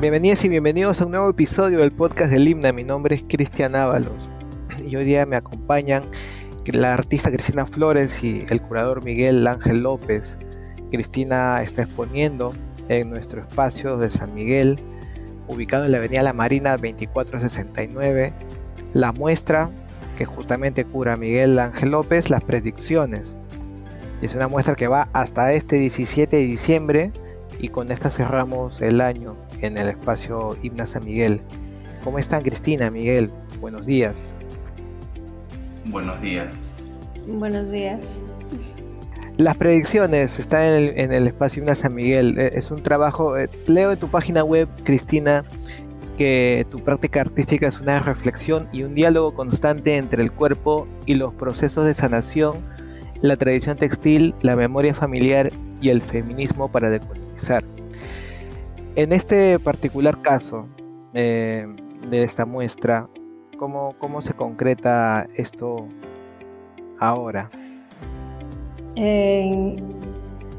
Bienvenidas y bienvenidos a un nuevo episodio del podcast del Himna. Mi nombre es Cristian Ábalos y hoy día me acompañan la artista Cristina Flores y el curador Miguel Ángel López. Cristina está exponiendo en nuestro espacio de San Miguel, ubicado en la avenida La Marina 2469, la muestra que justamente cura Miguel Ángel López, las predicciones. Es una muestra que va hasta este 17 de diciembre y con esta cerramos el año en el espacio Himna San Miguel. ¿Cómo están Cristina, Miguel? Buenos días. Buenos días. Buenos días. Las predicciones están en el, espacio Himna San Miguel. E, es un trabajo, eh, leo en tu página web, Cristina, que tu práctica artística es una reflexión y un diálogo constante entre el cuerpo y los procesos de sanación, la tradición textil, la memoria familiar y el feminismo para decolonizar. En este particular caso eh, de esta muestra, ¿cómo, ¿cómo, se concreta esto ahora?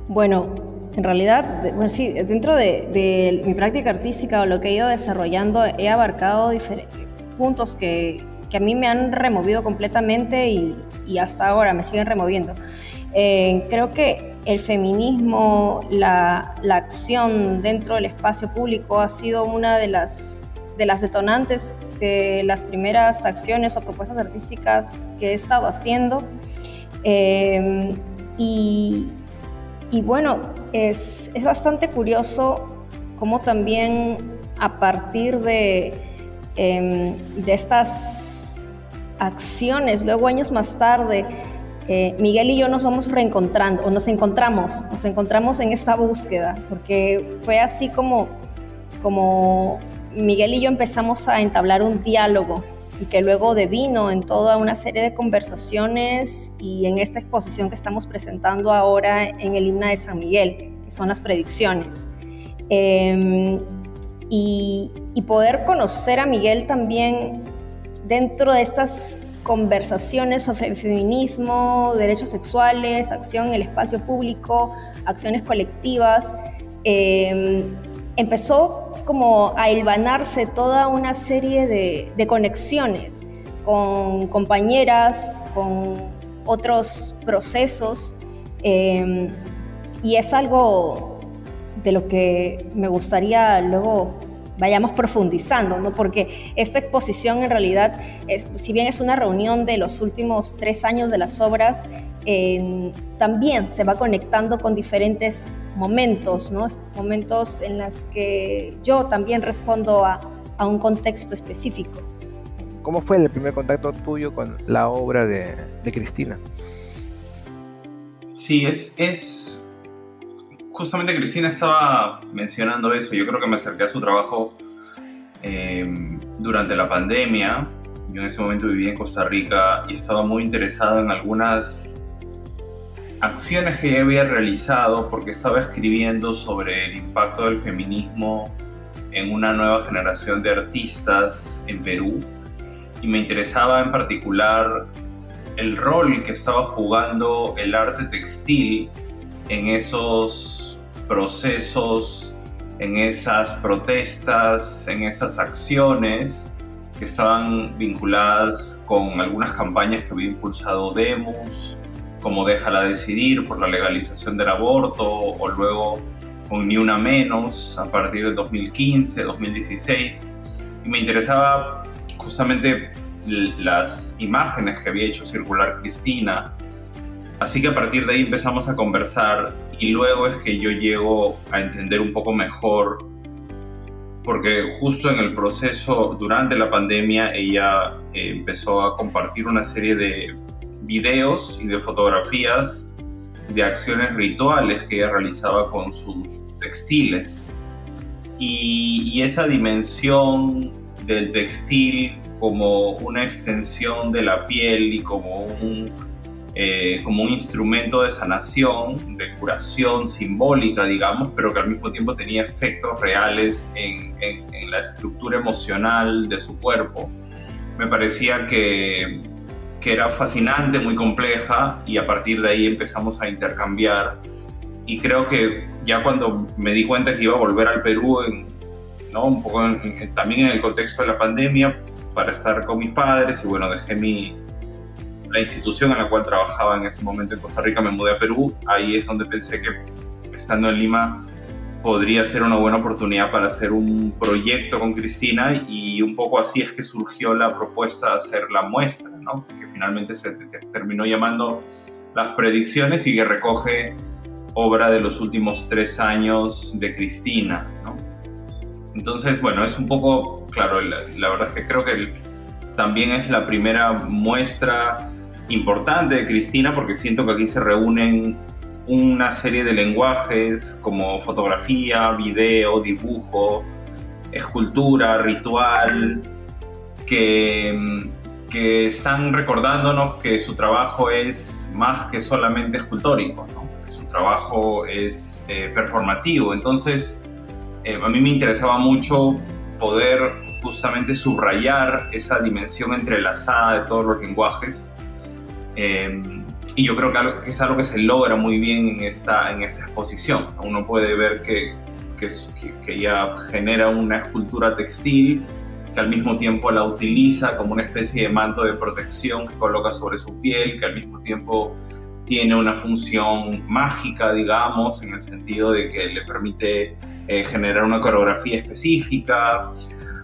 bueno, en realidad, bueno, sí, dentro de, mi práctica artística o lo que he ido desarrollando, he abarcado puntos que, que a mí me han removido completamente y, y hasta ahora me siguen removiendo. Eh, creo que el feminismo, la, la, acción dentro del espacio público ha sido una de las, de las detonantes de las primeras acciones o propuestas artísticas que he estado haciendo. Eh, y, y, bueno, es, es, bastante curioso cómo también a partir de, eh, de estas acciones, luego años más tarde, eh, Miguel y yo nos vamos reencontrando, o nos encontramos, nos encontramos en esta búsqueda, porque fue así como, como Miguel y yo empezamos a entablar un diálogo y que luego devino en toda una serie de conversaciones y en esta exposición que estamos presentando ahora en el himna de San Miguel, que son las predicciones. Em, y, y poder conocer a Miguel también dentro de estas conversaciones sobre feminismo, derechos sexuales, acción en el espacio público, acciones colectivas. Em, empezó como a hilvanarse toda una serie de, conexiones con compañeras, con otros procesos, em, y es algo de lo que me gustaría luego vayamos profundizando, ¿no? porque esta exposición en realidad, es, si bien es una reunión de los últimos tres años de las obras, también se va conectando con diferentes momentos, ¿no? momentos en los que yo también respondo a, a un contexto específico. ¿Cómo fue el primer contacto tuyo con la obra de, de Cristina? Sí, es, es justamente Cristina estaba mencionando eso. Yo creo que me acerqué a su trabajo eh, durante la pandemia. Yo en ese momento vivía en Costa Rica y estaba muy interesado en algunas acciones que ella había realizado porque estaba escribiendo sobre el impacto del feminismo en una nueva generación de artistas en Perú y me interesaba en particular el rol que estaba jugando el arte textil en esos procesos, en esas protestas, en esas acciones que estaban vinculadas con algunas campañas que había impulsado Demos, como Déjala Decidir por la legalización del aborto, o luego con Ni Una Menos a partir de 2015, 2016. Y me interesaba justamente las imágenes que había hecho circular Cristina. Así que a partir de ahí empezamos a conversar y luego es que yo llego a entender un poco mejor, porque justo en el proceso, durante la pandemia, ella eh, empezó a compartir una serie de videos y de fotografías de acciones rituales que ella realizaba con sus textiles. Y, y esa dimensión del textil como una extensión de la piel y como un eh, como un instrumento de sanación, de curación simbólica, digamos, pero que al mismo tiempo tenía efectos reales en, la estructura emocional de su cuerpo. Me parecía que, que era fascinante, muy compleja, y a partir de ahí empezamos a intercambiar. Y creo que ya cuando me di cuenta que iba a volver al Perú en, ¿no? Un poco también en el contexto de la pandemia, para estar con mis padres y bueno, dejé mi, la institución en la cual trabajaba en ese momento en Costa Rica, me mudé a Perú, ahí es donde pensé que estando en Lima podría ser una buena oportunidad para hacer un proyecto con Cristina y un poco así es que surgió la propuesta de hacer la muestra, que finalmente se terminó llamando Las Predicciones y que recoge obra de los últimos tres años de Cristina. Entonces, bueno, es un poco, claro, la, verdad es que creo que también es la primera muestra importante de Cristina porque siento que aquí se reúnen una serie de lenguajes como fotografía, video, dibujo, escultura, ritual, que, que están recordándonos que su trabajo es más que solamente escultórico, que su trabajo es eh, performativo. Entonces, eh, a mí me interesaba mucho poder justamente subrayar esa dimensión entrelazada de todos los lenguajes. Eh, y yo creo que, es algo que se logra muy bien en esta, en esta exposición. Uno puede ver que, que, que ella genera una escultura textil que al mismo tiempo la utiliza como una especie de manto de protección que coloca sobre su piel, que al mismo tiempo tiene una función mágica, digamos, en el sentido de que le permite eh, generar una coreografía específica,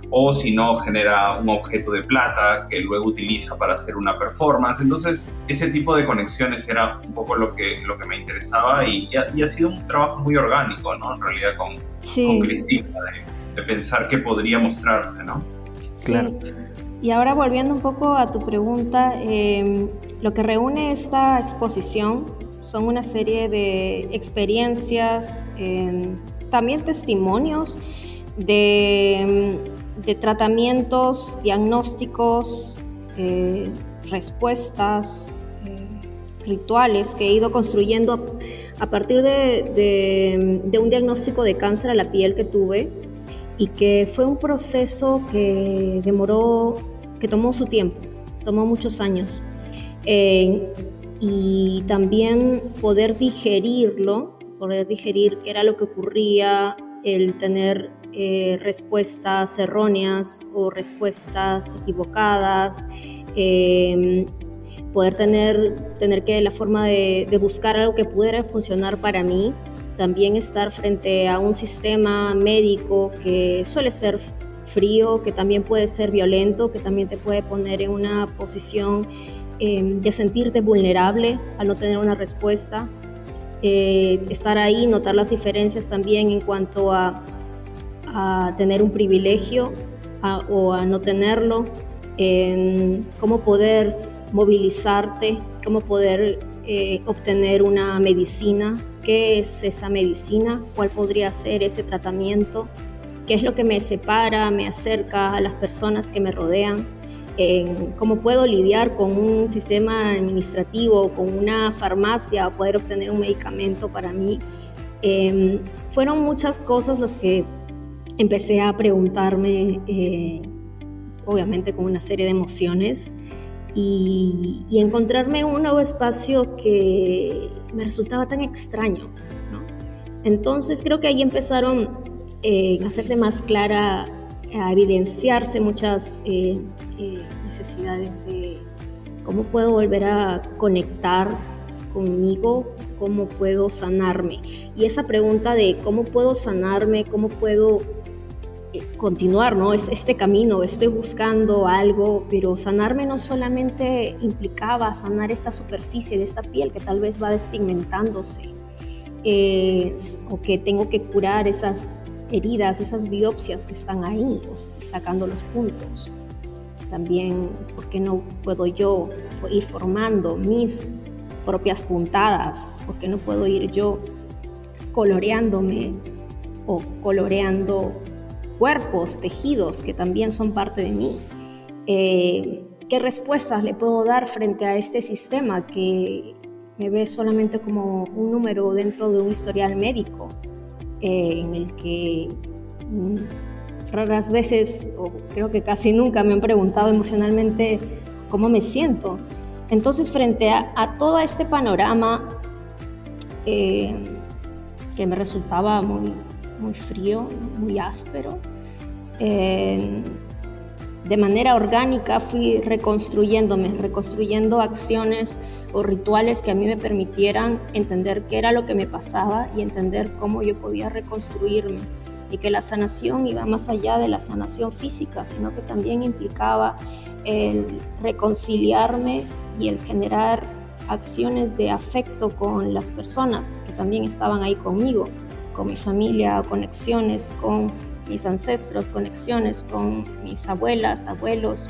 o si no genera un objeto de plata que luego utiliza para hacer una performance. Entonces, ese tipo de conexiones era un poco lo que, lo que me interesaba y, ha, sido un trabajo muy orgánico, ¿no? En realidad con, con Cristina, de, pensar qué podría mostrarse, ¿no? Claro. Y ahora volviendo un poco a tu pregunta, em, lo que reúne esta exposición son una serie de experiencias, em, también testimonios de de tratamientos, diagnósticos, eh, respuestas, eh, rituales que he ido construyendo a, partir de, un diagnóstico de cáncer a la piel que tuve y que fue un proceso que demoró, que tomó su tiempo, tomó muchos años. Eh, y también poder digerirlo, poder digerir qué era lo que ocurría, el tener eh, respuestas erróneas o respuestas equivocadas, em, poder tener, tener que la forma de, buscar algo que pudiera funcionar para mí, también estar frente a un sistema médico que suele ser frío, que también puede ser violento, que también te puede poner en una posición em, de sentirte vulnerable al no tener una respuesta. Eh, estar ahí, notar las diferencias también en cuanto a a tener un privilegio o a no tenerlo, en cómo poder movilizarte, cómo poder eh, obtener una medicina, qué es esa medicina, cuál podría ser ese tratamiento, qué es lo que me separa, me acerca a las personas que me rodean, en cómo puedo lidiar con un sistema administrativo, con una farmacia, poder obtener un medicamento para mí. Em, fueron muchas cosas las que empecé a preguntarme, eh, obviamente con una serie de emociones, y, encontrarme un nuevo espacio que me resultaba tan extraño. Entonces creo que ahí empezaron eh, a hacerse más clara, a evidenciarse muchas eh, necesidades de cómo puedo volver a conectar conmigo, cómo puedo sanarme. Y esa pregunta de cómo puedo sanarme, cómo puedo continuar, ¿no? Es este camino, estoy buscando algo, pero sanarme no solamente implicaba sanar esta superficie de esta piel que tal vez va despigmentándose, o que tengo que curar esas heridas, esas biopsias que están ahí, sacando los puntos. También, ¿por qué no puedo yo ir formando mis propias puntadas? ¿Por qué no puedo ir yo coloreándome o coloreando cuerpos, tejidos que también son parte de mí. Eh, ¿Qué respuestas le puedo dar frente a este sistema que me ve solamente como un número dentro de un historial médico eh, en el que mm, raras veces, o creo que casi nunca, me han preguntado emocionalmente cómo me siento? Entonces, frente a, todo este panorama eh, que me resultaba muy muy frío, muy áspero. de manera orgánica fui reconstruyéndome, reconstruyendo acciones o rituales que a mí me permitieran entender qué era lo que me pasaba y entender cómo yo podía reconstruirme y que la sanación iba más allá de la sanación física, sino que también implicaba el reconciliarme y el generar acciones de afecto con las personas que también estaban ahí conmigo, con mi familia, conexiones con mis ancestros, conexiones con mis abuelas, abuelos,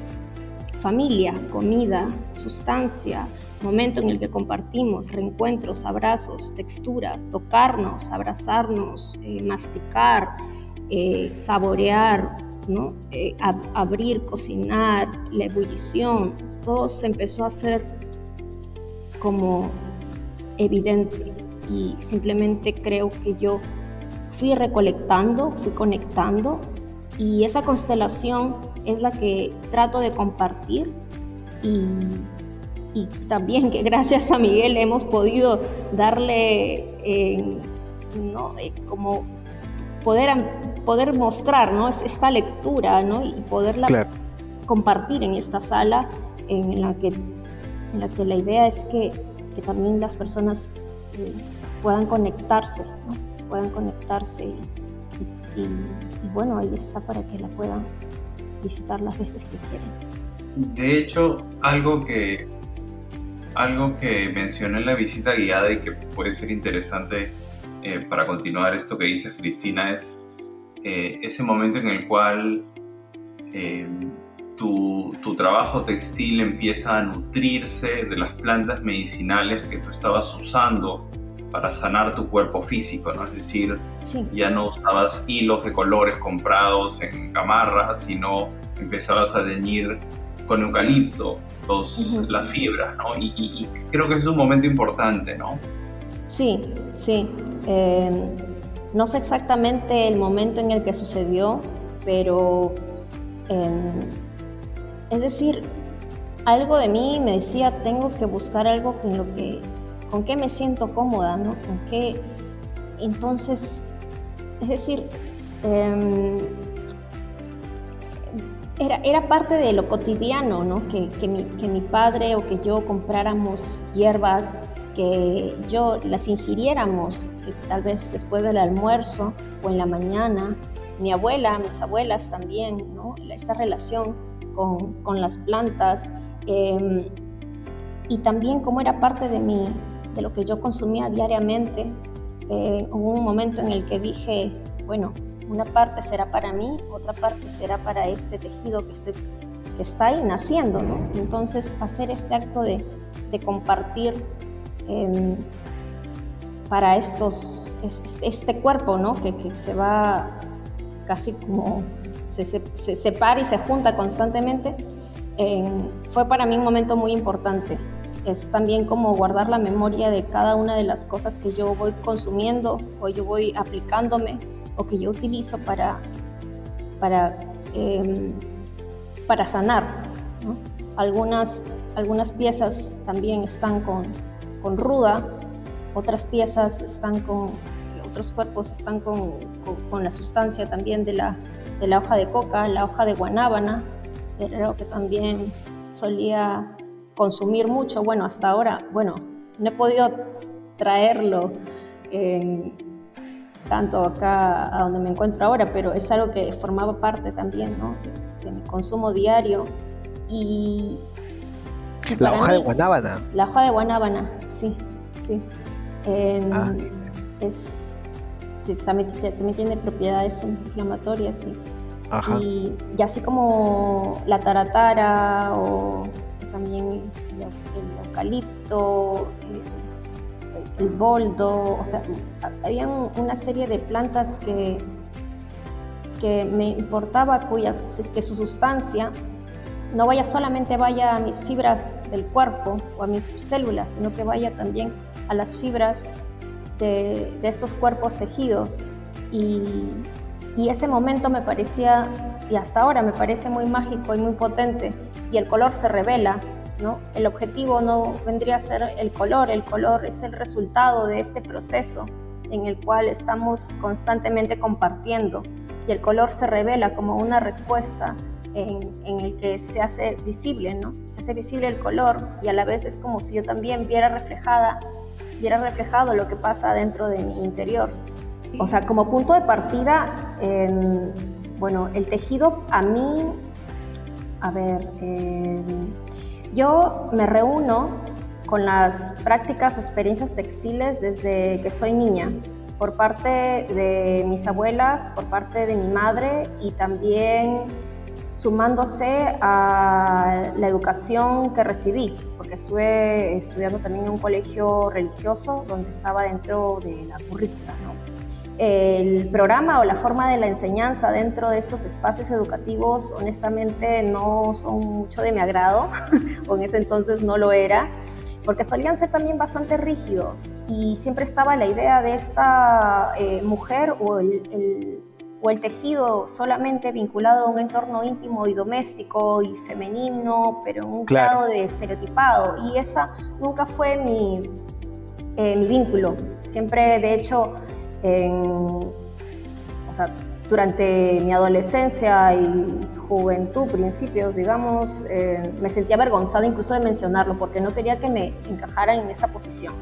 familia, comida, sustancia, momento en el que compartimos, reencuentros, abrazos, texturas, tocarnos, abrazarnos, eh, masticar, eh, saborear. Eh, abrir, cocinar, la ebullición, todo se empezó a hacer como evidente y simplemente creo que yo fui recolectando, fui conectando y esa constelación es la que trato de compartir y, también que gracias a Miguel hemos podido darle eh, ¿no? Eh, como poder, poder mostrar ¿no? esta lectura ¿no? y poderla compartir en esta sala en la que, en la, que la idea es que, que también las personas eh, puedan conectarse, puedan conectarse y, y, bueno, ahí está para que la puedan visitar las veces que quieran. De hecho, algo que, algo que mencioné en la visita guiada y que puede ser interesante eh, para continuar esto que dice Cristina es eh, ese momento en el cual eh, tu, tu, trabajo textil empieza a nutrirse de las plantas medicinales que tú estabas usando para sanar tu cuerpo físico, ¿no? Es decir, ya no usabas hilos de colores comprados en gamarras, sino empezabas a teñir con eucalipto los, las fibras, ¿no? Y, creo que ese es un momento importante, ¿no? Sí, sí. Em, no sé exactamente el momento en el que sucedió, pero em, es decir, algo de mí me decía, tengo que buscar algo en lo que con qué me siento cómoda, ¿no? Con qué. Entonces, es decir, em, era, era, parte de lo cotidiano, ¿no? Que, que, mi, que mi padre o que yo compráramos hierbas, que yo las ingiriéramos, tal vez después del almuerzo o en la mañana. Mi abuela, mis abuelas también, ¿no? Esta relación con, con las plantas. Eh, y también como era parte de mi, de lo que yo consumía diariamente. Eh, hubo un momento en el que dije, bueno, una parte será para mí, otra parte será para este tejido que, estoy, que está ahí naciendo. Entonces, hacer este acto de, de compartir em, para estos, este cuerpo, ¿no? Que, que se va casi como, se, se, separa y se junta constantemente, em, fue para mí un momento muy importante es también como guardar la memoria de cada una de las cosas que yo voy consumiendo o yo voy aplicándome o que yo utilizo para, para, em, para sanar. Algunas, algunas piezas también están con, con, ruda, otras piezas están con, otros cuerpos están con, con, la sustancia también de la, de la hoja de coca, la hoja de guanábana, era lo que también solía consumir mucho. Bueno, hasta ahora, bueno, no he podido traerlo tanto acá a donde me encuentro ahora, pero es algo que formaba parte también ¿no? de, mi consumo diario. Y, la hoja de guanábana. La hoja de guanábana, sí, sí. Ah, es, también, tiene propiedades inflamatorias, sí. Y, y, así como la taratara o también el, eucalipto, el, boldo, o sea, había una serie de plantas que, que me importaba cuyas, que su sustancia no vaya solamente vaya a mis fibras del cuerpo o a mis células, sino que vaya también a las fibras de, estos cuerpos tejidos. Y ese momento me parecía, y hasta ahora me parece muy mágico y muy potente, y el color se revela, ¿no? El objetivo no vendría a ser el color, el color es el resultado de este proceso en el cual estamos constantemente compartiendo y el color se revela como una respuesta en, el que se hace visible, ¿no? Se hace visible el color y a la vez es como si yo también viera reflejada, viera reflejado lo que pasa dentro de mi interior. O sea, como punto de partida, bueno, el tejido a mí, a ver, yo me reúno con las prácticas o experiencias textiles desde que soy niña, por parte de mis abuelas, por parte de mi madre y también sumándose a la educación que recibí, porque estuve estudiando también en un colegio religioso donde estaba dentro de la currícula. El programa o la forma de la enseñanza dentro de estos espacios educativos honestamente no son mucho de mi agrado, o en ese entonces no lo era porque solían ser también bastante rígidos y siempre estaba la idea de esta eh, mujer o el, o el, tejido solamente vinculado a un entorno íntimo y doméstico y femenino, pero en un grado de estereotipado. Y esa nunca fue mi, eh, mi vínculo. Siempre, de hecho, en, o sea, durante mi adolescencia y juventud, principios, digamos, eh, me sentía avergonzada incluso de mencionarlo porque no quería que me encajara en esa posición.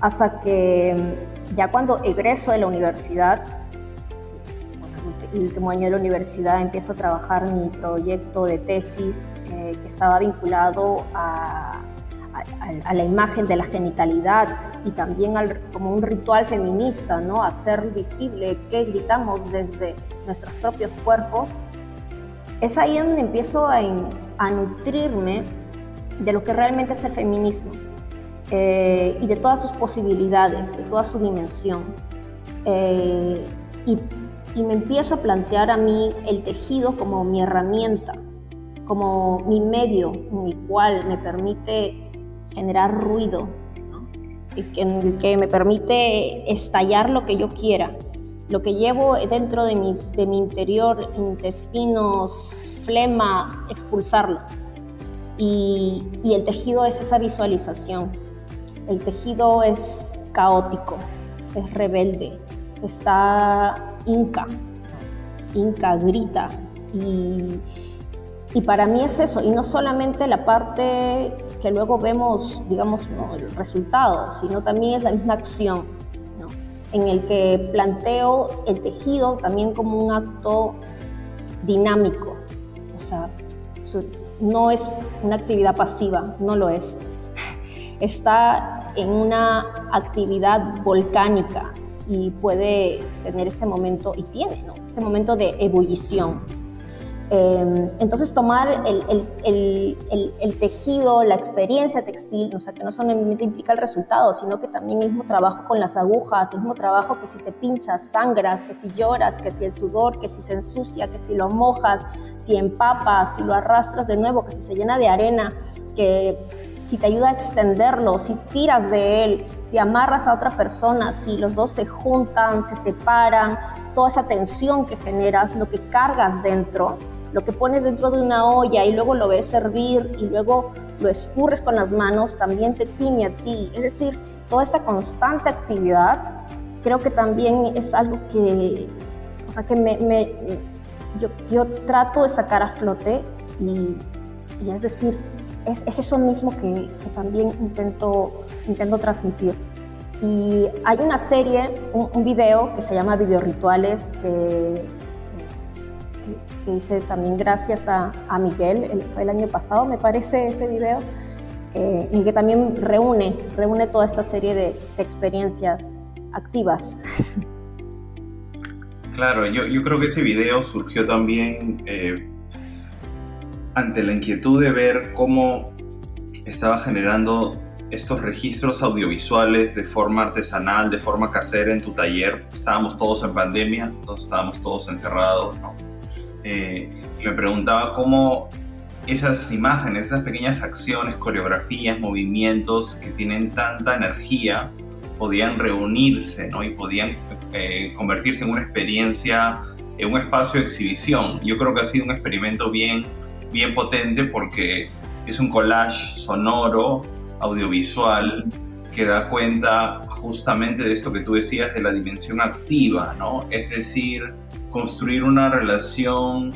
Hasta que mm, ya cuando egreso de la universidad, el último año de la universidad, empiezo a trabajar mi proyecto de tesis eh, que estaba vinculado a a, la imagen de la genitalidad y también como un ritual feminista, ¿no? Hacer visible qué gritamos desde nuestros propios cuerpos, es ahí donde empiezo a, nutrirme de lo que realmente es el feminismo eh, y de todas sus posibilidades, de toda su dimensión. Eh, y, y me empiezo a plantear a mí el tejido como mi herramienta, como mi medio en el cual me permite generar ruido, que, me permite estallar lo que yo quiera, lo que llevo dentro de, mi interior, intestinos, flema, expulsarlo. Y, el tejido es esa visualización. El tejido es caótico, es rebelde, está inca, inca grita y para mí es eso, y no solamente la parte que luego vemos, digamos, el resultado, sino también es la misma acción, en el que planteo el tejido también como un acto dinámico, o sea, no es una actividad pasiva, no lo es. Está en una actividad volcánica y puede tener este momento, y tiene, este momento de ebullición. Em, entonces tomar el, tejido, la experiencia textil, o sea, que no solamente implica el resultado, sino que también el mismo trabajo con las agujas, el mismo trabajo que si te pinchas, sangras, que si lloras, que si el sudor, que si se ensucia, que si lo mojas, si empapas, si lo arrastras de nuevo, que si se llena de arena, que si te ayuda a extenderlo, si tiras de él, si amarras a otra persona, si los dos se juntan, se separan, toda esa tensión que generas, lo que cargas dentro lo que pones dentro de una olla y luego lo ves servir y luego lo escurres con las manos, también te tiñe a ti. Es decir, toda esta constante actividad creo que también es algo que, o sea, que me, yo, yo, trato de sacar a flote y, y es decir, es, es eso mismo que, que, también intento, intento transmitir. Y hay una serie, un, un video que se llama Video Rituales, que que hice también gracias a, a Miguel, fue el año pasado, me parece, ese video, eh, el que también reúne, reúne toda esta serie de, experiencias activas. Claro, yo, yo, creo que ese video surgió también eh, ante la inquietud de ver cómo estaba generando estos registros audiovisuales de forma artesanal, de forma casera en tu taller. Estábamos todos en pandemia, entonces estábamos todos encerrados, ¿no? Eh, me preguntaba cómo esas imágenes, esas pequeñas acciones, coreografías, movimientos que tienen tanta energía, podían reunirse ¿no? y podían eh, convertirse en una experiencia, en un espacio de exhibición. Yo creo que ha sido un experimento bien, bien potente porque es un collage sonoro, audiovisual, que da cuenta justamente de esto que tú decías de la dimensión activa, ¿no? Es decir, construir una relación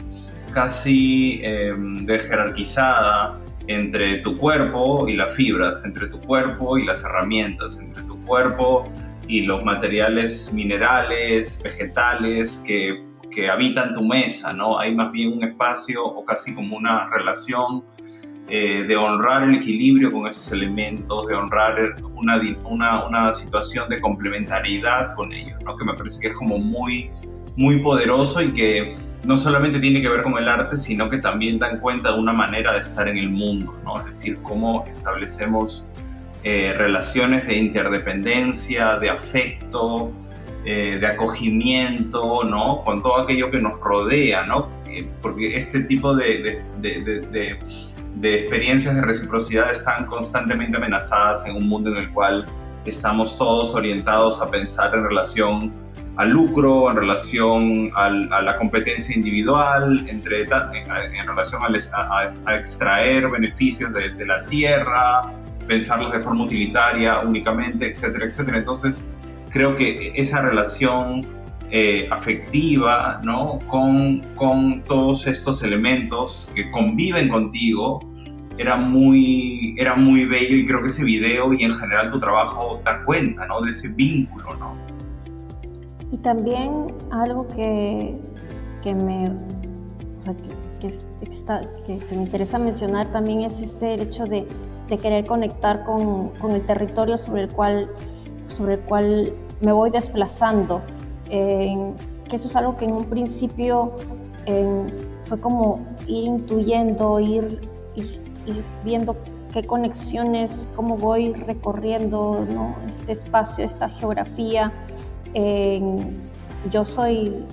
casi em, de jerarquizada entre tu cuerpo y las fibras, entre tu cuerpo y las herramientas, entre tu cuerpo y los materiales minerales, vegetales que, que habitan tu mesa, ¿no? Hay más bien un espacio o casi como una relación eh, de honrar el equilibrio con esos elementos, de honrar una, una, una, situación de complementariedad con ellos, ¿no? que me parece que es como muy, muy poderoso y que no solamente tiene que ver con el arte, sino que también dan cuenta de una manera de estar en el mundo, ¿no? es decir, cómo establecemos eh, relaciones de interdependencia, de afecto, eh, de acogimiento, ¿no? Con todo aquello que nos rodea, ¿no? porque este tipo de, de, de experiencias de reciprocidad están constantemente amenazadas en un mundo en el cual estamos todos orientados a pensar en relación al lucro, en relación a la competencia individual, entre, en, relación a, extraer beneficios de, la tierra, pensarlos de forma utilitaria únicamente, etcétera, etcétera. Entonces, creo que esa relación eh, afectiva, ¿no? Con, con todos estos elementos que conviven contigo, era muy, era muy bello y creo que ese video y en general tu trabajo da cuenta, ¿no? De ese vínculo, ¿no? Y también algo que, que me, o sea, que, está, que, me interesa mencionar también es este el hecho de, de querer conectar con, con, el territorio sobre el cual, sobre el cual me voy desplazando que eso es algo que en un principio fue como ir intuyendo, ir, ir, viendo qué conexiones, cómo voy recorriendo este espacio, esta geografía. Yo soy,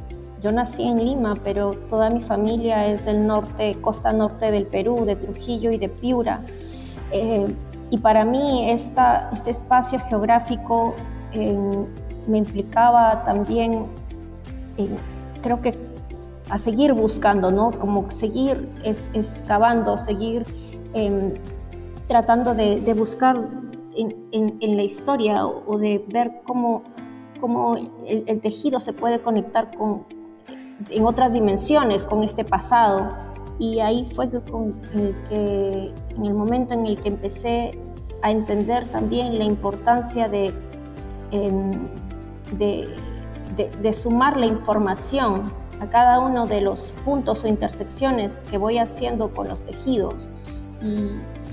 yo nací en Lima, pero toda mi familia es del norte, costa norte del Perú, de Trujillo y de Piura. Eh, y para mí esta, este espacio geográfico me implicaba también, creo que a seguir buscando, ¿no? Como seguir es, excavando, seguir em, tratando de, buscar en, la historia o, de ver cómo, cómo el, tejido se puede conectar con, en otras dimensiones con este pasado. Y ahí fue con el que, en el momento en el que empecé a entender también la importancia de, em, de, sumar la información a cada uno de los puntos o intersecciones que voy haciendo con los tejidos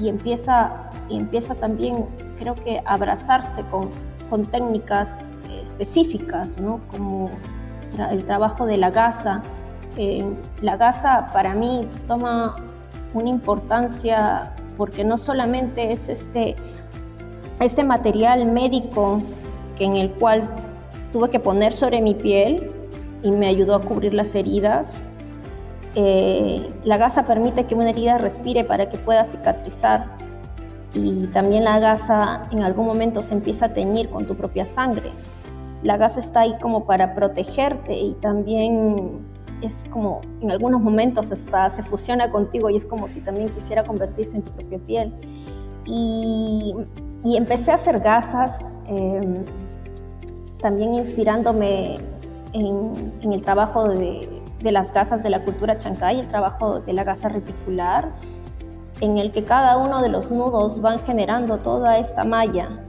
y, empieza, y empieza también, creo que, a abrazarse con, con técnicas específicas, ¿no? como el trabajo de la gasa. Eh, la gasa para mí toma una importancia porque no solamente es este, este material médico que en el cual tuve que poner sobre mi piel y me ayudó a cubrir las heridas. Eh, la gasa permite que una herida respire para que pueda cicatrizar y también la gasa en algún momento se empieza a teñir con tu propia sangre. La gasa está ahí como para protegerte y también es como en algunos momentos hasta se fusiona contigo y es como si también quisiera convertirse en tu propia piel. Y, empecé a hacer gasas. Eh, también inspirándome en, el trabajo de, las gasas de la cultura chancay, el trabajo de la gasa reticular, en el que cada uno de los nudos van generando toda esta malla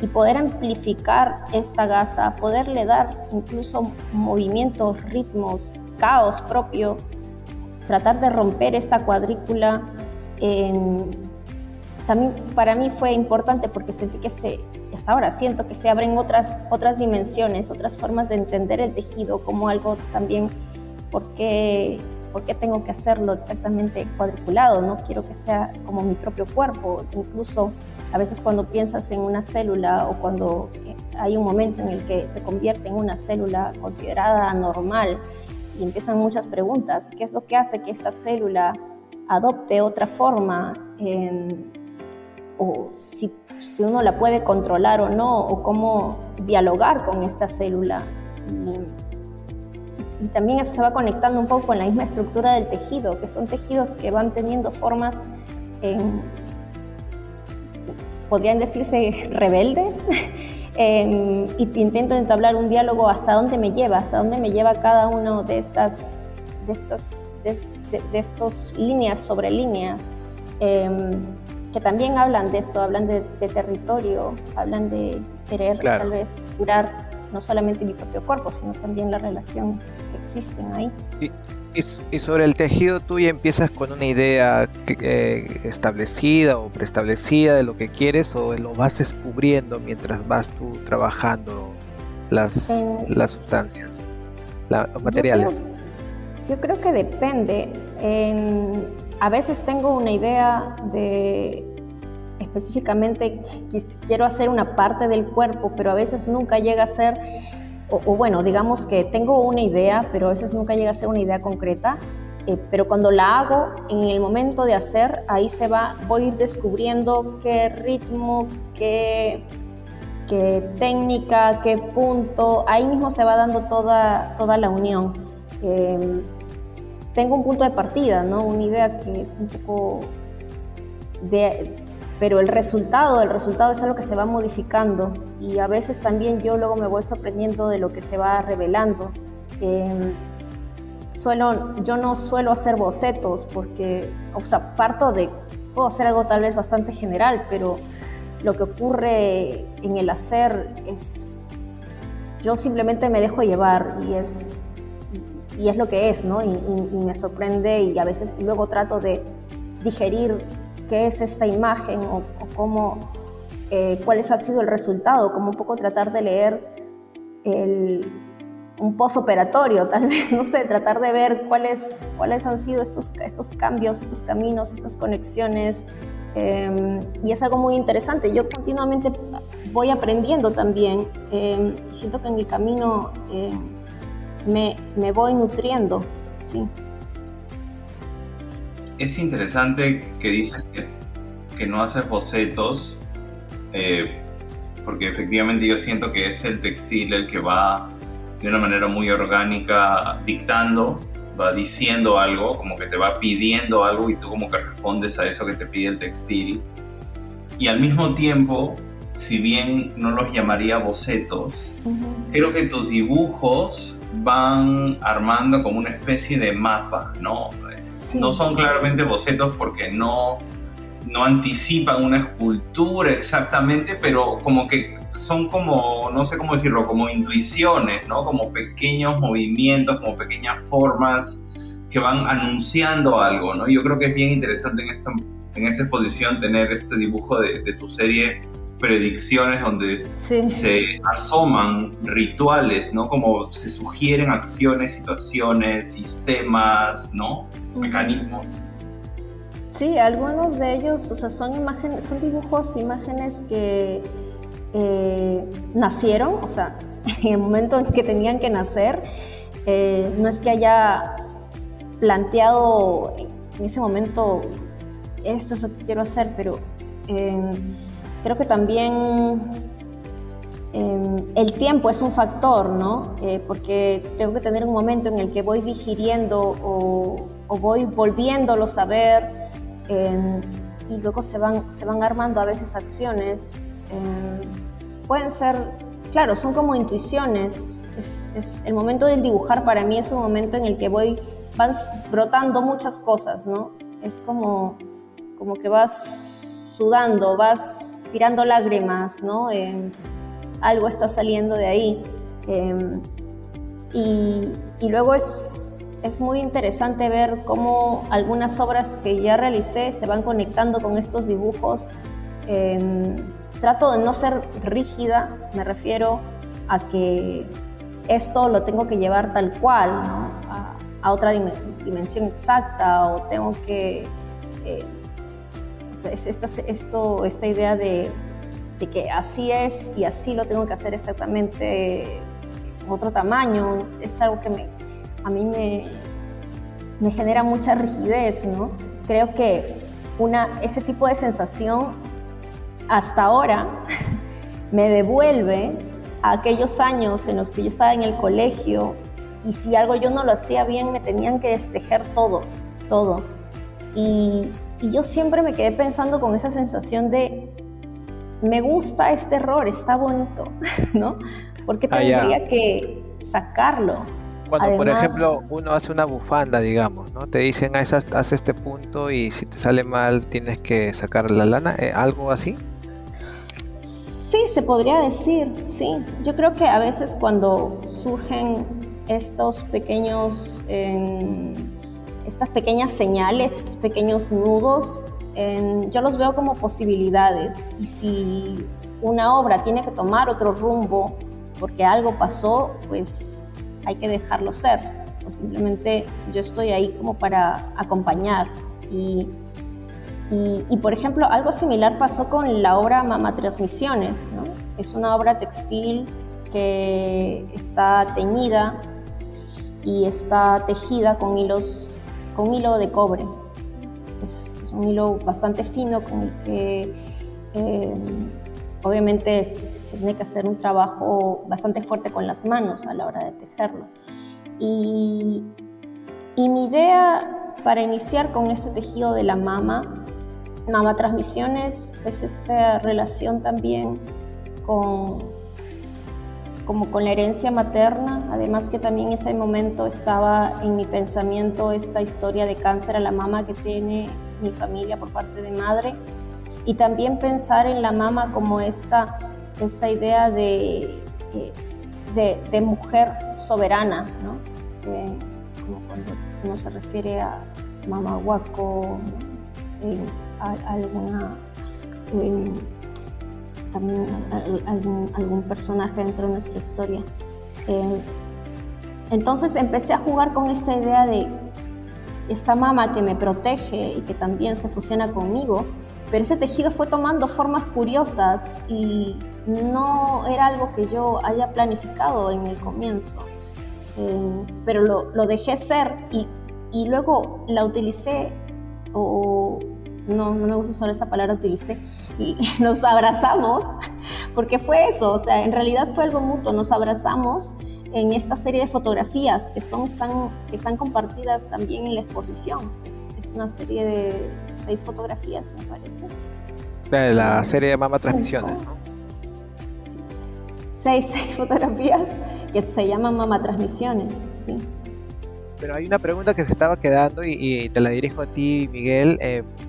y poder amplificar esta gasa, poderle dar incluso movimientos, ritmos, caos propio, tratar de romper esta cuadrícula. también para mí fue importante porque sentí que se hasta ahora siento que se abren otras, otras dimensiones, otras formas de entender el tejido como algo también, ¿por qué, tengo que hacerlo exactamente cuadriculado? No quiero que sea como mi propio cuerpo, incluso a veces cuando piensas en una célula o cuando hay un momento en el que se convierte en una célula considerada normal y empiezan muchas preguntas, ¿qué es lo que hace que esta célula adopte otra forma? o si si uno la puede controlar o no, o cómo dialogar con esta célula. Y, también eso se va conectando un poco con la misma estructura del tejido, que son tejidos que van teniendo formas, podrían decirse, rebeldes, Em, y intento entablar un diálogo hasta dónde me lleva, hasta dónde me lleva cada uno de estas, de estas, de, estos líneas sobre líneas, em, que también hablan de eso, hablan de, territorio, hablan de querer tal vez curar no solamente mi propio cuerpo, sino también la relación que existen ahí. Y, sobre el tejido, tú ya empiezas con una idea eh, establecida o preestablecida de lo que quieres o lo vas descubriendo mientras vas tú trabajando las, eh, las sustancias, los materiales. Yo creo, que depende. a veces tengo una idea de específicamente quiero hacer una parte del cuerpo, pero a veces nunca llega a ser o, bueno, digamos que tengo una idea, pero a veces nunca llega a ser una idea concreta, eh, pero cuando la hago, en el momento de hacer, ahí se va, voy a ir descubriendo qué ritmo, qué, técnica, qué punto, ahí mismo se va dando toda, toda la unión. Em, tengo un punto de partida, ¿no? Una idea que es un poco de, pero el resultado, el resultado es algo que se va modificando y a veces también yo luego me voy sorprendiendo de lo que se va revelando. Em, suelo, yo no suelo hacer bocetos porque, o sea, parto de, puedo hacer algo tal vez bastante general, pero lo que ocurre en el hacer es, yo simplemente me dejo llevar y es, y es lo que es, ¿no? Y, y me sorprende y a veces luego trato de digerir qué es esta imagen o, cómo, eh, cuál ha sido el resultado, como un poco tratar de leer un postoperatorio, tal vez, no sé, tratar de ver cuáles, cuáles han sido estos, estos cambios, estos caminos, estas conexiones. Em, y es algo muy interesante. Yo continuamente voy aprendiendo también. Em, siento que en mi camino em, me, me voy nutriendo, sí es interesante que dices que, no haces bocetos, eh, porque efectivamente yo siento que es el textil el que va de una manera muy orgánica dictando, va diciendo algo, como que te va pidiendo algo y tú como que respondes a eso que te pide el textil. Y al mismo tiempo, si bien no los llamaría bocetos, creo que tus dibujos van armando como una especie de mapa, ¿no? No son claramente bocetos porque no, no anticipan una escultura exactamente, pero como que son como, no sé cómo decirlo, como intuiciones, ¿no? Como pequeños movimientos, como pequeñas formas que van anunciando algo, ¿no? Yo creo que es bien interesante en esta, en esta exposición tener este dibujo de, de tu serie predicciones donde se asoman rituales, ¿no? Como se sugieren acciones, situaciones, sistemas, ¿no? Mecanismos. Sí, algunos de ellos, o sea, son imágenes, son dibujos, imágenes que eh, nacieron, o sea, en el momento en que tenían que nacer, eh, no es que haya planteado en ese momento esto es lo que quiero hacer, pero creo que también em, el tiempo es un factor, ¿no? Eh, porque tengo que tener un momento en el que voy digiriendo o, voy volviéndolo a ver em, y luego se van, se van armando a veces acciones. Em, pueden ser, claro, son como intuiciones. Es, el momento del dibujar para mí es un momento en el que voy, van brotando muchas cosas, ¿no? Es como, como que vas sudando, vas tirando lágrimas, ¿no? Em, algo está saliendo de ahí. Em, y, luego es, es muy interesante ver cómo algunas obras que ya realicé se van conectando con estos dibujos. Em, trato de no ser rígida, me refiero a que esto lo tengo que llevar tal cual, a, otra dimensión exacta o tengo que eh, es esta, esto, esta idea de, que así es y así lo tengo que hacer exactamente otro tamaño, es algo que me, a mí me, me genera mucha rigidez, ¿no? Creo que una, ese tipo de sensación hasta ahora me devuelve a aquellos años en los que yo estaba en el colegio y si algo yo no lo hacía bien me tenían que destejer todo, todo. Y, y yo siempre me quedé pensando con esa sensación de, me gusta este error, está bonito, ¿no? Porque Ah, tendría que sacarlo. Cuando, por ejemplo, uno hace una bufanda, digamos, ¿no? Te dicen, haz, haz este punto y si te sale mal tienes que sacar la lana, eh, algo así. Sí, se podría decir, sí. Yo creo que a veces cuando surgen estos pequeños, em, estas pequeñas señales, estos pequeños nudos, yo los veo como posibilidades. Y si una obra tiene que tomar otro rumbo porque algo pasó, pues hay que dejarlo ser. O simplemente yo estoy ahí como para acompañar y y, por ejemplo, algo similar pasó con la obra Mama Transmisiones. Es una obra textil que está teñida y está tejida con hilos, con hilo de cobre. Es, es un hilo bastante fino con el que eh, obviamente se tiene que hacer un trabajo bastante fuerte con las manos a la hora de tejerlo. Y, y mi idea para iniciar con este tejido de la mama Mama Transmisiones es esta relación también con, como con la herencia materna, además que también en ese momento estaba en mi pensamiento esta historia de cáncer a la mama que tiene mi familia por parte de madre y también pensar en la mama como esta, esta idea de, de, de mujer soberana, ¿no? Eh, como cuando uno se refiere a Mama Huaco, eh, a, a alguna eh, también algún, personaje dentro de nuestra historia. Eh, entonces empecé a jugar con esta idea de esta mama que me protege y que también se fusiona conmigo, pero ese tejido fue tomando formas curiosas y no era algo que yo haya planificado en el comienzo. Eh, pero lo, lo dejé ser y, y luego la utilicé o no, no me gusta usar esa palabra utilicé y nos abrazamos porque fue eso, o sea, en realidad fue algo mutuo, nos abrazamos en esta serie de fotografías que son están, que están compartidas también en la exposición. Es, es una serie de seis fotografías, me parece. La, la serie de Mama Transmisiones, ¿no? Sí. Seis, seis fotografías que se llaman Mama Transmisiones, sí. Pero hay una pregunta que se estaba quedando y, y te la dirijo a ti, Miguel, eh, ¿por qué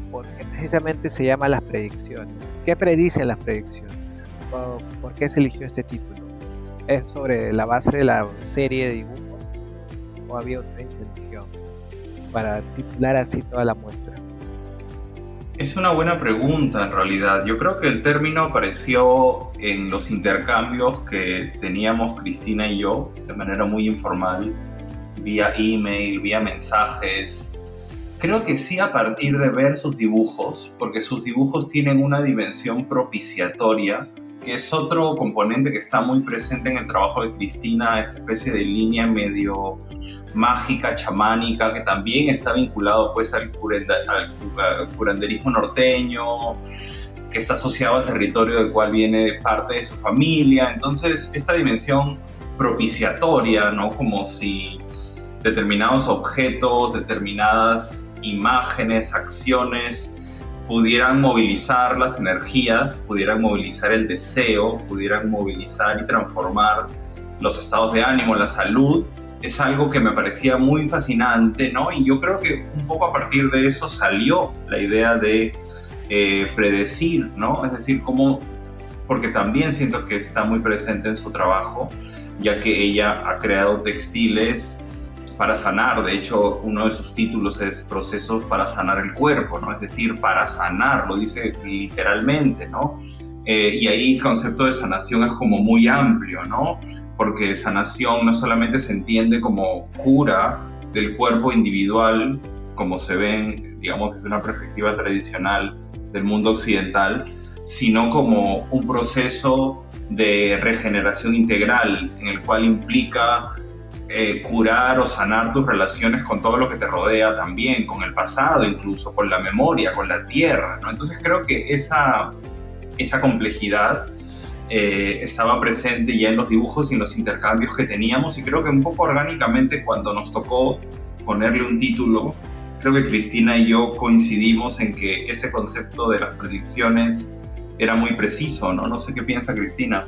precisamente se llama las predicciones? ¿Qué predicen las predicciones? ¿Por, qué se eligió este título? ¿Es sobre la base de la serie de dibujos o había otra intención para titular así toda la muestra? Es una buena pregunta en realidad. Yo creo que el término apareció en los intercambios que teníamos Cristina y yo de manera muy informal, vía email, vía mensajes. Creo que sí a partir de ver sus dibujos, porque sus dibujos tienen una dimensión propiciatoria, que es otro componente que está muy presente en el trabajo de Cristina, esta especie de línea medio mágica, chamánica, que también está vinculado pues al, curenda, al cu- curanderismo norteño, que está asociado al territorio del cual viene parte de su familia. Entonces, esta dimensión propiciatoria, ¿no? Como si determinados objetos, determinadas imágenes, acciones, pudieran movilizar las energías, pudieran movilizar el deseo, pudieran movilizar y transformar los estados de ánimo, la salud, es algo que me parecía muy fascinante, ¿no? Y yo creo que un poco a partir de eso salió la idea de eh, predecir, ¿no? Es decir, cómo, porque también siento que está muy presente en su trabajo, ya que ella ha creado textiles para sanar, de hecho uno de sus títulos es Procesos para sanar el cuerpo, ¿no? Es decir, para sanar, lo dice literalmente, ¿no? Eh, y ahí el concepto de sanación es como muy amplio, ¿no? Porque sanación no solamente se entiende como cura del cuerpo individual, como se ven, digamos, desde una perspectiva tradicional del mundo occidental, sino como un proceso de regeneración integral en el cual implica eh, curar o sanar tus relaciones con todo lo que te rodea también, con el pasado incluso, con la memoria, con la tierra, ¿no? Entonces creo que esa, esa complejidad eh, estaba presente ya en los dibujos y en los intercambios que teníamos y creo que un poco orgánicamente cuando nos tocó ponerle un título, creo que Cristina y yo coincidimos en que ese concepto de las predicciones era muy preciso, ¿no? No sé qué piensa Cristina.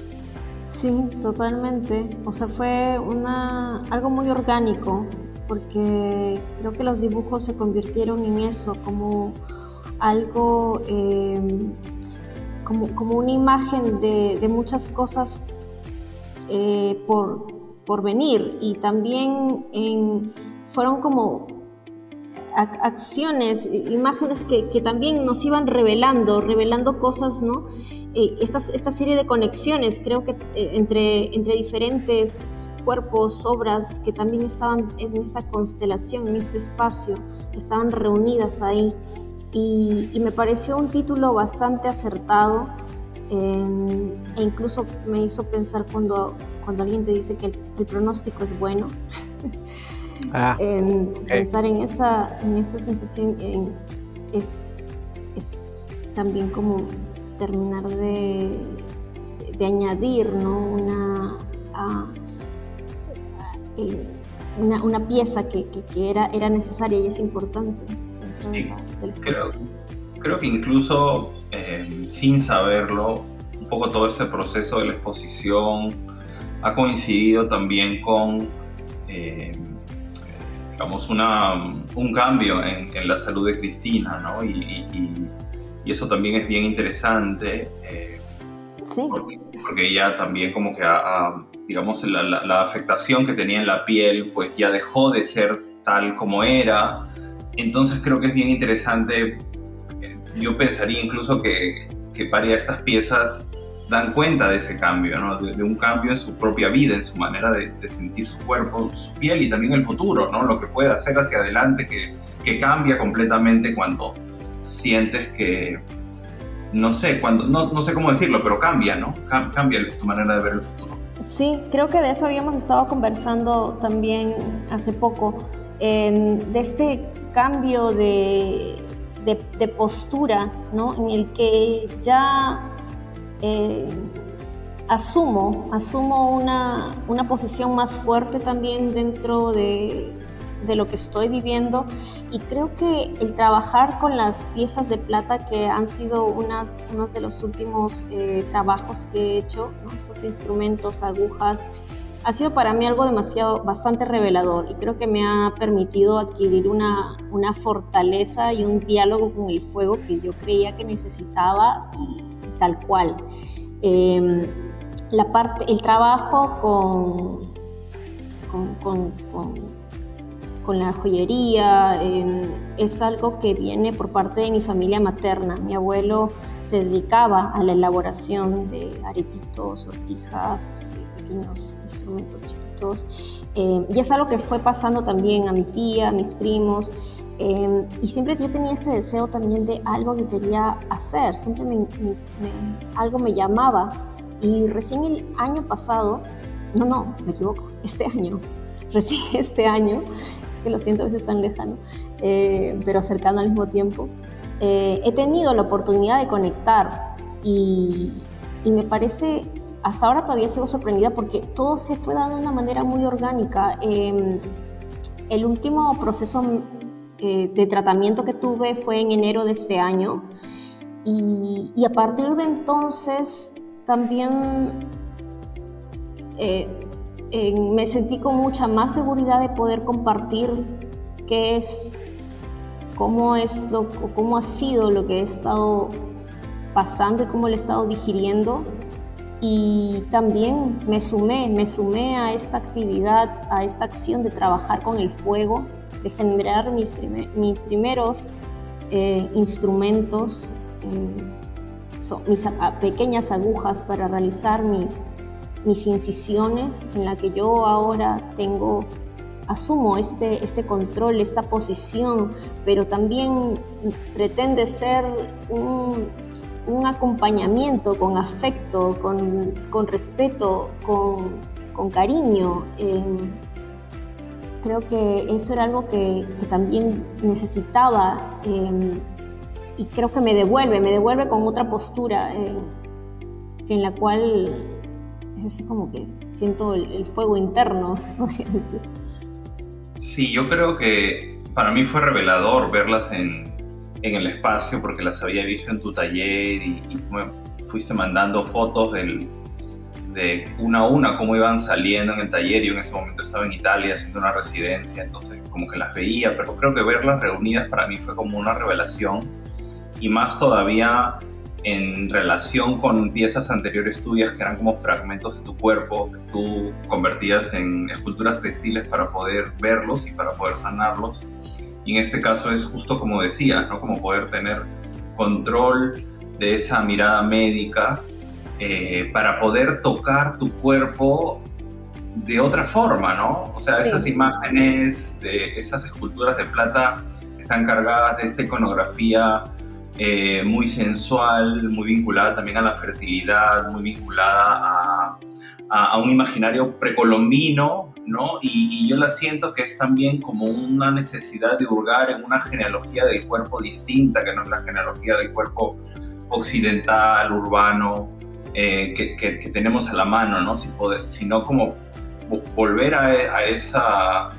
Sí, totalmente. O sea, fue una, algo muy orgánico, porque creo que los dibujos se convirtieron en eso, como algo, em, como, como, una imagen de, de muchas cosas eh, por, por, venir y también en, fueron como acciones, imágenes que, que, también nos iban revelando, revelando cosas, ¿no? Eh, esta, serie de conexiones, creo que eh, entre, entre diferentes cuerpos, obras que también estaban en esta constelación, en este espacio, estaban reunidas ahí. Y, me pareció un título bastante acertado e incluso me hizo pensar cuando, cuando alguien te dice que el, pronóstico es bueno. Ah, en pensar en esa, en esa sensación es, también como terminar de, de añadir ¿no? una, eh, una, una, pieza que, que, era, era necesaria y es importante. creo, creo, que incluso eh, sin saberlo, un poco todo este proceso de la exposición ha coincidido también con, eh, digamos, una, un cambio en, en, la salud de Cristina, ¿no? Y, y, y, eso también es bien interesante. sí. Porque, porque, ella también como que ha digamos, la, afectación que tenía en la piel, pues ya dejó de ser tal como era. Entonces creo que es bien interesante, eh, yo pensaría incluso que, que de estas piezas dan cuenta de ese cambio, ¿no? de, un cambio en su propia vida, en su manera de, sentir su cuerpo, su piel y también el futuro, ¿no? lo que puede hacer hacia adelante, que, cambia completamente cuando sientes que, no sé, cuando, no, no sé cómo decirlo, pero cambia, ¿no? Cambia tu manera de ver el futuro. Sí, creo que de eso habíamos estado conversando también hace poco, de este cambio de, postura, ¿no? En el que ya eh, asumo, asumo una, una posición más fuerte también dentro de, de lo que estoy viviendo. Y creo que el trabajar con las piezas de plata que han sido unas, unos de los últimos eh, trabajos que he hecho, estos instrumentos, agujas, ha sido para mí algo demasiado, bastante revelador. Y creo que me ha permitido adquirir una, una fortaleza y un diálogo con el fuego que yo creía que necesitaba y, tal cual. Em, la parte, el trabajo con, con, con con la joyería, es algo que viene por parte de mi familia materna. Mi abuelo se dedicaba a la elaboración de aretitos, sortijas, pequeños instrumentos chiquitos. Eh, y es algo que fue pasando también a mi tía, a mis primos. Eh, y siempre yo tenía ese deseo también de algo que quería hacer, siempre algo me llamaba. Y recién el año pasado, no, no, me equivoco, este año, recién este año, que lo siento a veces tan lejano, eh, pero cercano al mismo tiempo, eh, he tenido la oportunidad de conectar y, y, me parece, hasta ahora todavía sigo sorprendida porque todo se fue dando de una manera muy orgánica. Em, el último proceso eh, de tratamiento que tuve fue en enero de este año y, a partir de entonces también me sentí con mucha más seguridad de poder compartir qué es, cómo es lo, cómo ha sido lo que he estado pasando y cómo lo he estado digiriendo. Y también me sumé, me sumé a esta actividad, a esta acción de trabajar con el fuego, de generar mis, mis primeros eh, instrumentos, eh, mis pequeñas agujas para realizar mis, mis incisiones, en la que yo ahora tengo, asumo este, este control, esta posición, pero también pretende ser un, un acompañamiento con afecto, con, con respeto, con, con cariño. Creo que eso era algo que, también necesitaba em, y creo que me devuelve, me devuelve con otra postura eh, en la cual es así como que siento el, fuego interno, se podría decir. Sí, yo creo que para mí fue revelador verlas en, en, el espacio porque las había visto en tu taller y, fuiste mandando fotos del, de una a una cómo iban saliendo en el taller. Yo en ese momento estaba en Italia haciendo una residencia, entonces como que las veía, pero creo que verlas reunidas para mí fue como una revelación y más todavía en relación con piezas anteriores tuyas que eran como fragmentos de tu cuerpo que tú convertías en esculturas textiles para poder verlos y para poder sanarlos. Y en este caso es justo como decía, ¿no? Como poder tener control de esa mirada médica eh, para poder tocar tu cuerpo de otra forma, ¿no? O sea, esas imágenes de esas esculturas de plata están cargadas de esta iconografía eh, muy sensual, muy vinculada también a la fertilidad, muy vinculada a, un imaginario precolombino, ¿no? Y, y, yo la siento que es también como una necesidad de hurgar en una genealogía del cuerpo distinta, que no es la genealogía del cuerpo occidental, urbano, eh, que, tenemos a la mano, ¿no? Si sino como volver a, esa,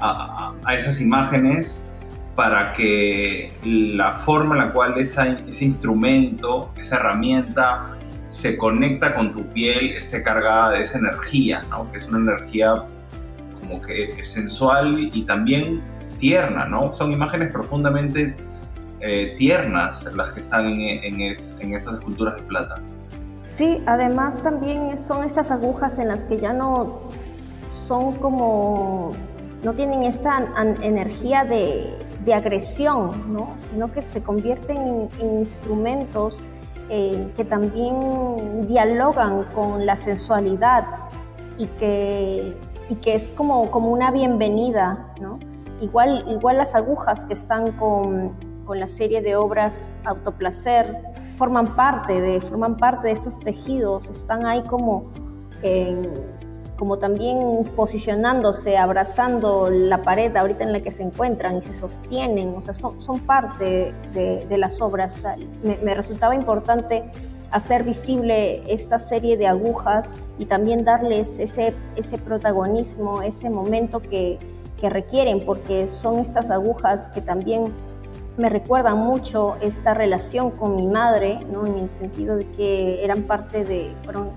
a, esas imágenes para que la forma en la cual ese instrumento, esa herramienta se conecta con tu piel esté cargada de esa energía, ¿no? Que es una energía como que sensual y también tierna, ¿no? Son imágenes profundamente eh, tiernas las que están en, en esas esculturas de plata. Sí, además también son estas agujas en las que ya no son como, no tienen esta energía de, agresión, ¿no? sino que se convierten en, instrumentos eh, que también dialogan con la sensualidad y que, y que es como, como una bienvenida. ¿no? Igual, igual las agujas que están con, con la serie de obras Autoplacer, forman parte de, forman parte de estos tejidos, están ahí como, como también posicionándose, abrazando la pared ahorita en la que se encuentran y se sostienen, o sea, son, son parte de, las obras. Sea, me, resultaba importante hacer visible esta serie de agujas y también darles ese, ese protagonismo, ese momento que, que requieren, porque son estas agujas que también me recuerda mucho esta relación con mi madre, ¿no? en el sentido de que eran parte de, fueron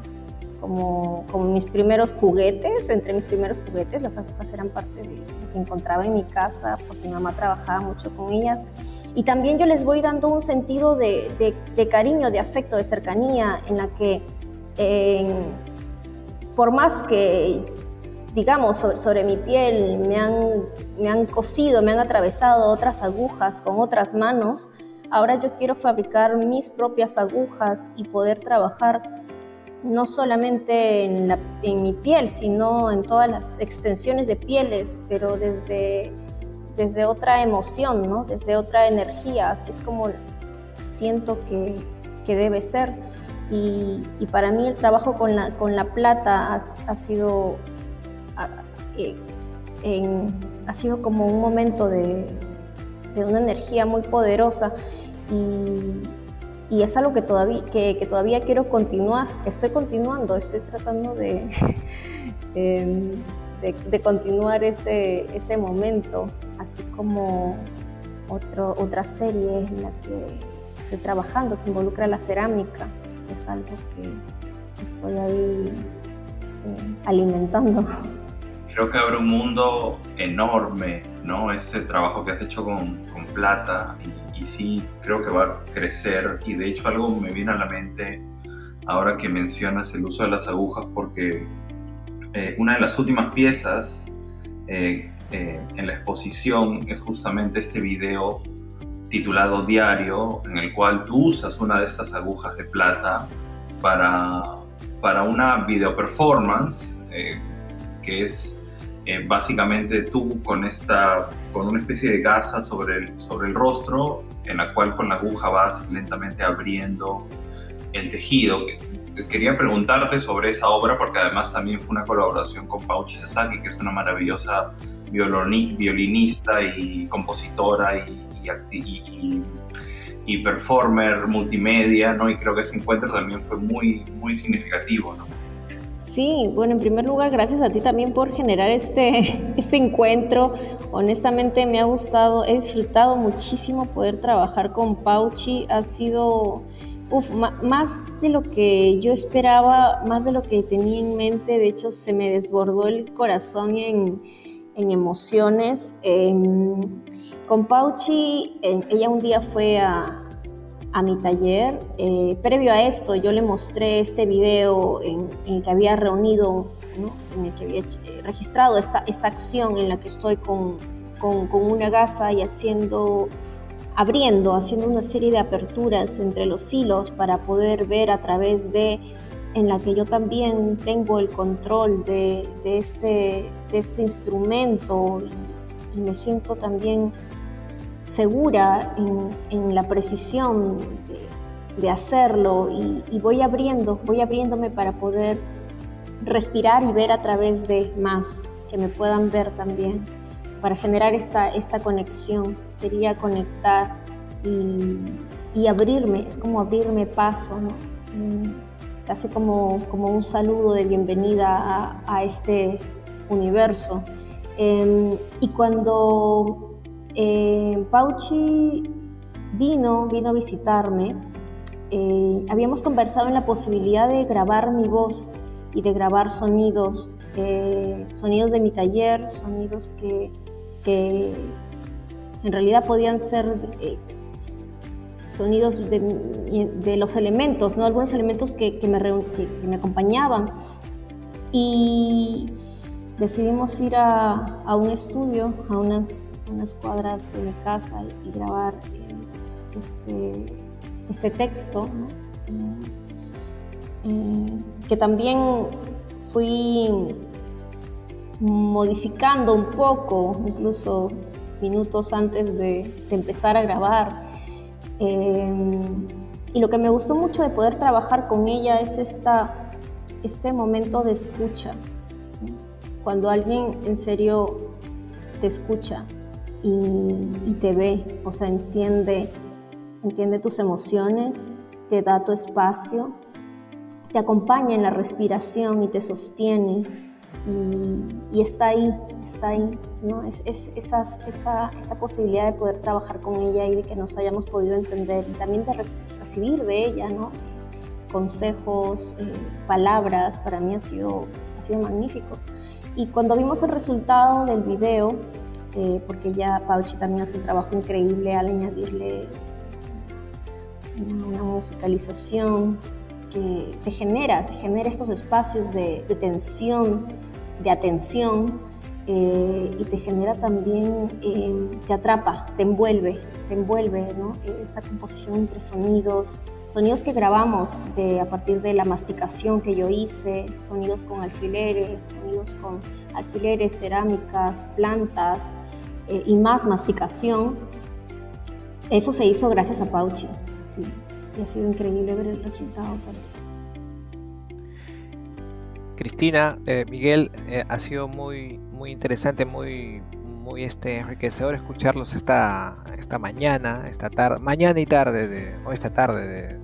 como, como mis primeros juguetes, entre mis primeros juguetes, las agujas eran parte de lo que encontraba en mi casa, porque mi mamá trabajaba mucho con ellas. Y también yo les voy dando un sentido de, de, cariño, de afecto, de cercanía, en la que por más que digamos, sobre, mi piel, me han, me han cosido, me han atravesado otras agujas con otras manos, ahora yo quiero fabricar mis propias agujas y poder trabajar no solamente en, en, mi piel, sino en todas las extensiones de pieles, pero desde, desde otra emoción, ¿no? desde otra energía, así es como siento que, que debe ser. Y, y, para mí el trabajo con la, con la plata ha, ha sido ha sido como un momento de, una energía muy poderosa y, es algo que todavía, quiero continuar, que estoy continuando, estoy tratando de, de, continuar ese, ese momento, así como otro, otra serie en la que estoy trabajando que involucra la cerámica, es algo que estoy ahí eh, alimentando creo que abre un mundo enorme, ¿no? Ese trabajo que has hecho con, con plata y, sí creo que va a crecer y de hecho algo me viene a la mente ahora que mencionas el uso de las agujas porque eh, una de las últimas piezas eh, eh, en la exposición es justamente este video titulado Diario en el cual tú usas una de estas agujas de plata para, para una video performance que es eh, básicamente tú con esta con una especie de gasa sobre el, sobre el rostro en la cual con la aguja vas lentamente abriendo el tejido. Quería preguntarte sobre esa obra porque además también fue una colaboración con Pauchi Sasaki, que es una maravillosa violinista y compositora y, y, performer multimedia, ¿no? Y creo que ese encuentro también fue muy, muy significativo, ¿no? Sí, bueno, en primer lugar, gracias a ti también por generar este, este encuentro. Honestamente me ha gustado, he disfrutado muchísimo poder trabajar con Pauchi. Ha sido Uf, más de lo que yo esperaba, más de lo que tenía en mente, de hecho se me desbordó el corazón en, emociones. Em, con Pauchi, ella un día fue a, mi taller. Eh, previo a esto, yo le mostré este video en, el que había reunido, en el que había eh, registrado esta, esta acción en la que estoy con, con, con una gasa y haciendo abriendo, haciendo una serie de aperturas entre los hilos para poder ver a través de, en la que yo también tengo el control de, este, de este instrumento y, me siento también segura en, la precisión de, hacerlo y, voy abriendo, voy abriéndome para poder respirar y ver a través de más, que me puedan ver también para generar esta, esta conexión. Quería conectar y, abrirme, es como abrirme paso, ¿no? Mm, casi como, como un saludo de bienvenida a, este universo. Em, y cuando eh, Pauchi vino, vino a visitarme, eh, habíamos conversado en la posibilidad de grabar mi voz y de grabar sonidos, eh, sonidos de mi taller, sonidos que, en realidad podían ser eh, sonidos de, los elementos, ¿no? algunos elementos que, me, me, acompañaban. Y decidimos ir a, un estudio, a unas, unas, cuadras de mi casa y, grabar eh, este, este texto, eh, que también fui modificando un poco, incluso minutos antes de, empezar a grabar. Eh, y lo que me gustó mucho de poder trabajar con ella es esta, este momento de escucha. Cuando alguien en serio te escucha y, te ve, o sea, entiende, entiende tus emociones, te da tu espacio, te acompaña en la respiración y te sostiene y, está ahí, está ahí, ¿no? Es, es esa, esa, posibilidad de poder trabajar con ella y de que nos hayamos podido entender y también de recibir de ella, ¿no? Consejos, eh, palabras, para mí ha sido, ha sido magnífico. Y cuando vimos el resultado del video, porque ya Pauchi también hace un trabajo increíble al añadirle una, musicalización que te genera, te genera estos espacios de tensión, de atención eh, y te genera también, eh, te atrapa, te envuelve, te envuelve, ¿no? Esta composición entre sonidos, sonidos que grabamos a partir de la masticación que yo hice, sonidos con alfileres, sonidos con alfileres, cerámicas, plantas eh, y más masticación. Eso se hizo gracias a Pauchi, y ha sido increíble ver el resultado. Cristina, eh, Miguel, eh, ha sido muy, muy interesante, muy, muy este, enriquecedor escucharlos esta, esta mañana, esta tarde, mañana y tarde, de, o esta tarde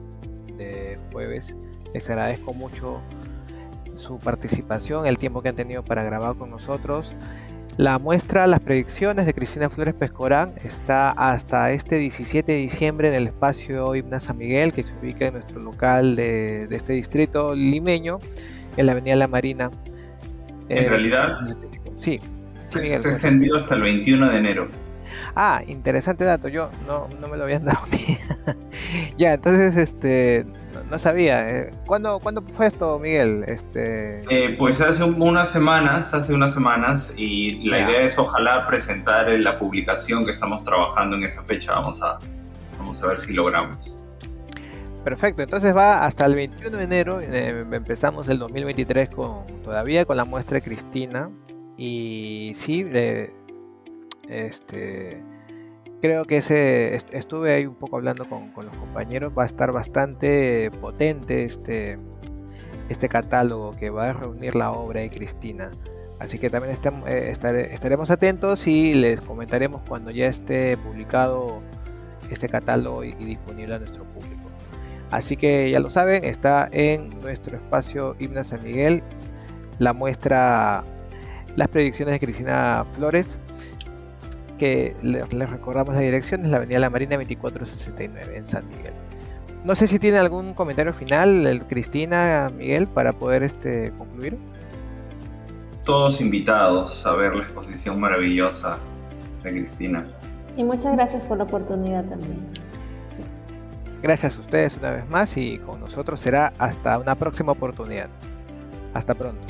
de, jueves. Les agradezco mucho su participación, el tiempo que han tenido para grabar con nosotros. La muestra Las predicciones de Cristina Flores Pescorán está hasta este 17 de diciembre en el espacio Himna San Miguel, que se ubica en nuestro local de, de este distrito limeño en la Avenida La Marina. En eh, realidad, sí, se ha extendido hasta el 21 de enero. Ah, interesante dato, yo no, no me lo habían dado a mí. ya, entonces, este, no, sabía. Eh, ¿Cuándo, ¿Cuándo, fue esto, Miguel? Este... Eh, pues hace unas semanas, hace unas semanas, y la idea es ojalá presentar la publicación que estamos trabajando en esa fecha. Vamos a, vamos a ver si logramos. Perfecto, entonces va hasta el 21 de enero, eh, empezamos el 2023 con todavía con la muestra de Cristina y sí, este, creo que ese, estuve ahí un poco hablando con, los compañeros, va a estar bastante potente este, este catálogo que va a reunir la obra de Cristina. Así que también eh, estaremos atentos y les comentaremos cuando ya esté publicado este catálogo y disponible a nuestro público. Así que ya lo saben, está en nuestro espacio Himna San Miguel la muestra Las predicciones de Cristina Flores, que les recordamos la dirección, es la Avenida La Marina 2469 en San Miguel. no sé si tiene algún comentario final, Cristina, Miguel, para poder este, concluir. Todos invitados a ver la exposición maravillosa de Cristina. Y muchas gracias por la oportunidad también. Gracias a ustedes una vez más y con nosotros será hasta una próxima oportunidad. Hasta pronto.